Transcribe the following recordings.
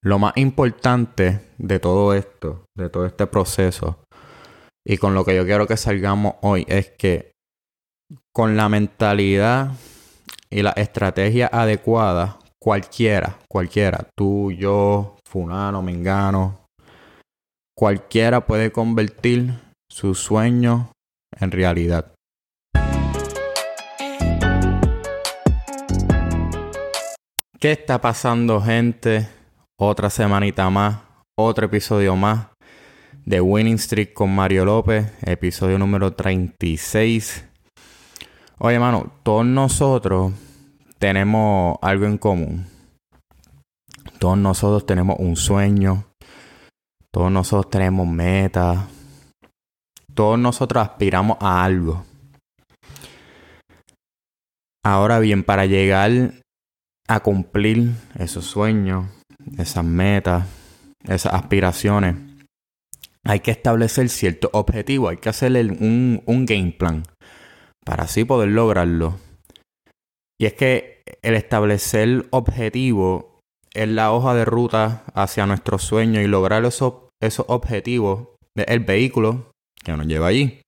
Lo más importante de todo esto, de todo este proceso, y con lo que yo quiero que salgamos hoy, es que con la mentalidad y la estrategia adecuada, cualquiera, cualquiera, tú, yo, Funano, Mengano, cualquiera puede convertir su sueño en realidad. ¿Qué está pasando, gente? Otra semanita más, otro episodio más de Winning Streak con Mario López, episodio número 36. Oye, hermano, todos nosotros tenemos algo en común. Todos nosotros tenemos un sueño. Todos nosotros tenemos metas. Todos nosotros aspiramos a algo. Ahora bien, para llegar a cumplir esos sueños, esas metas, esas aspiraciones, hay que establecer ciertos objetivos, hay que hacer un, un game plan para así poder lograrlo. Y es que el establecer objetivos es la hoja de ruta hacia nuestro sueño y lograr esos, esos objetivos del vehículo que nos lleva allí.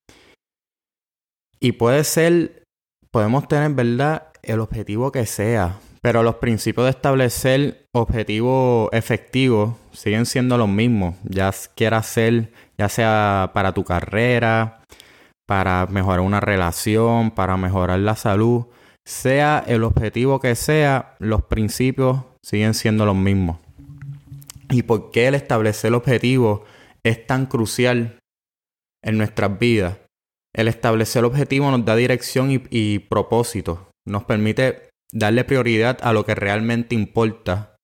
Y puede ser, podemos tener, ¿verdad? El objetivo que sea, pero los principios de establecer objetivos efectivos siguen siendo los mismos. Ya quiera ser, ya sea para tu carrera, para mejorar una relación, para mejorar la salud, sea el objetivo que sea, los principios siguen siendo los mismos. ¿Y por qué el establecer objetivos es tan crucial en nuestras vidas? El establecer objetivos nos da dirección y propósito. Nos permite darle prioridad a lo que realmente importa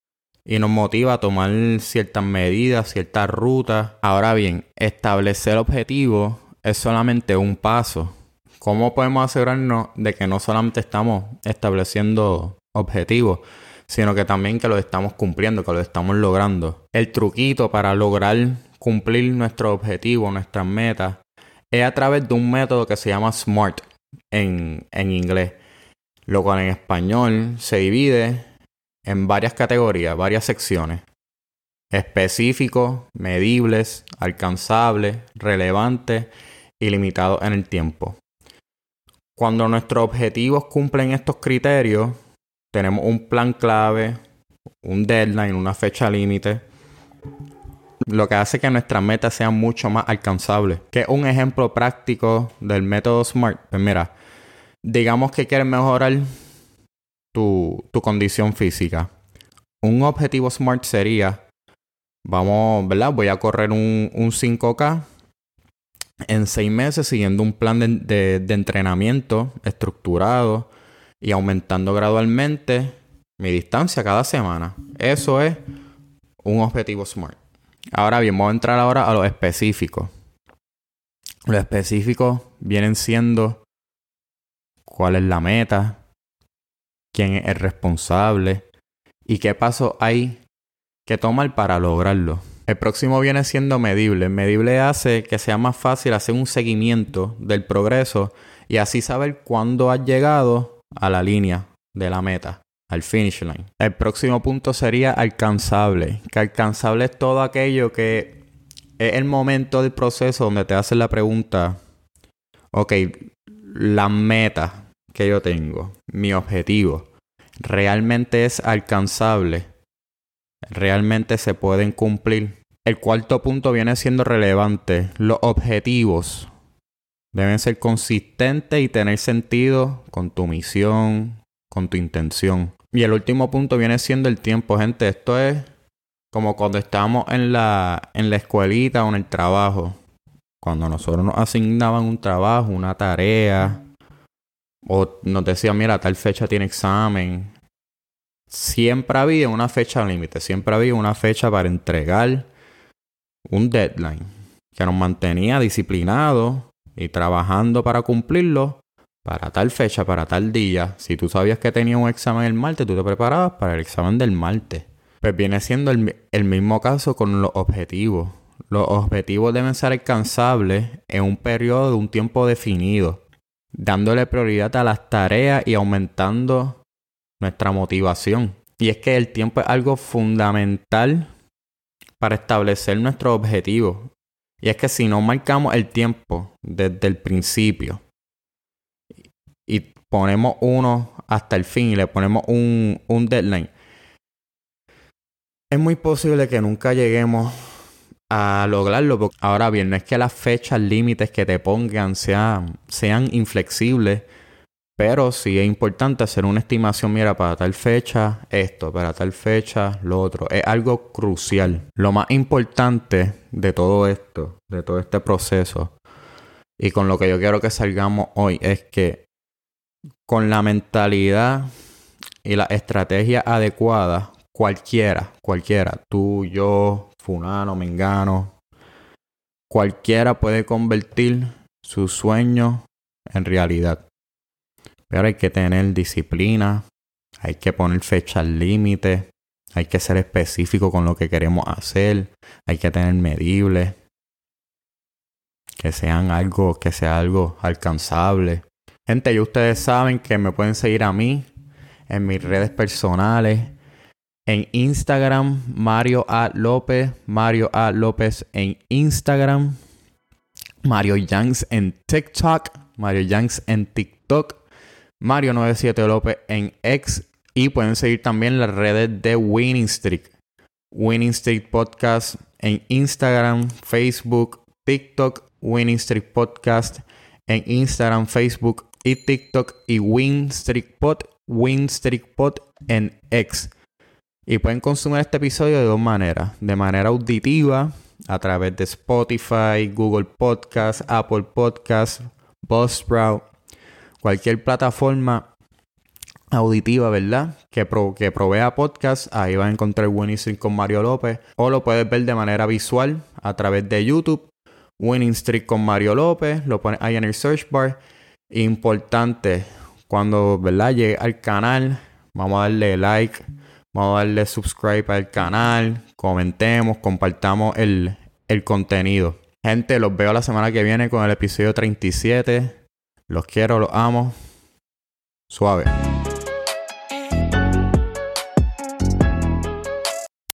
y nos motiva a tomar ciertas medidas, ciertas rutas. Ahora bien, establecer objetivos es solamente un paso. ¿Cómo podemos asegurarnos de que no solamente estamos estableciendo objetivos, sino que también que lo estamos cumpliendo, que lo estamos logrando? El truquito para lograr cumplir nuestro objetivo, nuestras metas, es a través de un método que se llama SMART en, en inglés lo cual en español se divide en varias categorías, varias secciones. Específicos, medibles, alcanzables, relevantes y limitados en el tiempo. Cuando nuestros objetivos cumplen estos criterios, tenemos un plan clave, un deadline, una fecha límite, lo que hace que nuestras metas sean mucho más alcanzables. Que un ejemplo práctico del método SMART, pues mira, digamos que quieres mejorar tu, condición física. Un objetivo SMART sería, vamos, ¿verdad? Voy a correr un, 5K en seis meses siguiendo un plan de, de, entrenamiento estructurado y aumentando gradualmente mi distancia cada semana. Eso es un objetivo SMART. Ahora bien, vamos a entrar ahora a lo específico. Los específicos vienen siendo cuál es la meta, quién es el responsable y qué paso hay que tomar para lograrlo. El próximo viene siendo medible. Medible hace que sea más fácil hacer un seguimiento del progreso y así saber cuándo has llegado a la línea de la meta, al finish line. El próximo punto sería alcanzable. Que alcanzable es todo aquello que es el momento del proceso donde te hacen la pregunta, ok, la meta que yo tengo, mi objetivo, realmente es alcanzable, realmente se pueden cumplir. El cuarto punto viene siendo relevante. Los objetivos deben ser consistentes y tener sentido con tu misión, con tu intención. Y el último punto viene siendo el tiempo, gente. Esto es como cuando estamos en la, en la escuelita o en el trabajo. Cuando nosotros nos asignaban un trabajo, una tarea, o nos decía, mira, tal fecha tiene examen. Siempre había una fecha límite, siempre había una fecha para entregar un deadline que nos mantenía disciplinados y trabajando para cumplirlo para tal fecha, para tal día. Si tú sabías que tenía un examen el martes, tú te preparabas para el examen del martes. Pues viene siendo el, el mismo caso con los objetivos. Los objetivos deben ser alcanzables en un periodo de un tiempo definido dándole prioridad a las tareas y aumentando nuestra motivación. Y es que el tiempo es algo fundamental para establecer nuestro objetivo. Y es que si no marcamos el tiempo desde el principio y ponemos uno hasta el fin y le ponemos un, un deadline, es muy posible que nunca lleguemos a lograrlo. Ahora bien, no es que las fechas límites que te pongan sean, sean inflexibles, pero sí es importante hacer una estimación, mira, para tal fecha esto, para tal fecha lo otro. Es algo crucial. Lo más importante de todo esto, de todo este proceso, y con lo que yo quiero que salgamos hoy, es que con la mentalidad y la estrategia adecuada, cualquiera, cualquiera, tú, yo, Funano, Mengano, cualquiera puede convertir su sueño en realidad. Pero hay que tener disciplina, hay que poner fechas límite, hay que ser específico con lo que queremos hacer, hay que tener medibles, que sean algo, que sea algo alcanzable. Gente, ya ustedes saben que me pueden seguir a mí en mis redes personales en Instagram, Mario A. López. Mario A. López en Instagram. Mario Yanks en TikTok. Mario Yanks en TikTok. Mario 97 López en X. Y pueden seguir también las redes de Winning Streak. Winning Streak Podcast en Instagram, Facebook, TikTok. Winning Streak Podcast en Instagram, Facebook y TikTok. Y Win Streak Pod. Win Streak Pod en X. Y pueden consumir este episodio de dos maneras. De manera auditiva, a través de Spotify, Google Podcast, Apple Podcast, Buzzsprout, cualquier plataforma auditiva, ¿verdad? Que, que provea podcast. Ahí va a encontrar Winning Streak con Mario López. O lo puedes ver de manera visual a través de YouTube. Winning Streak con Mario López. Lo pones ahí en el search bar. Importante, cuando, ¿verdad? Llegue al canal, vamos a darle like Vamos a darle subscribe al canal, comentemos, compartamos el, el contenido. Gente, los veo la semana que viene con el episodio 37. Los quiero, los amo. Suave.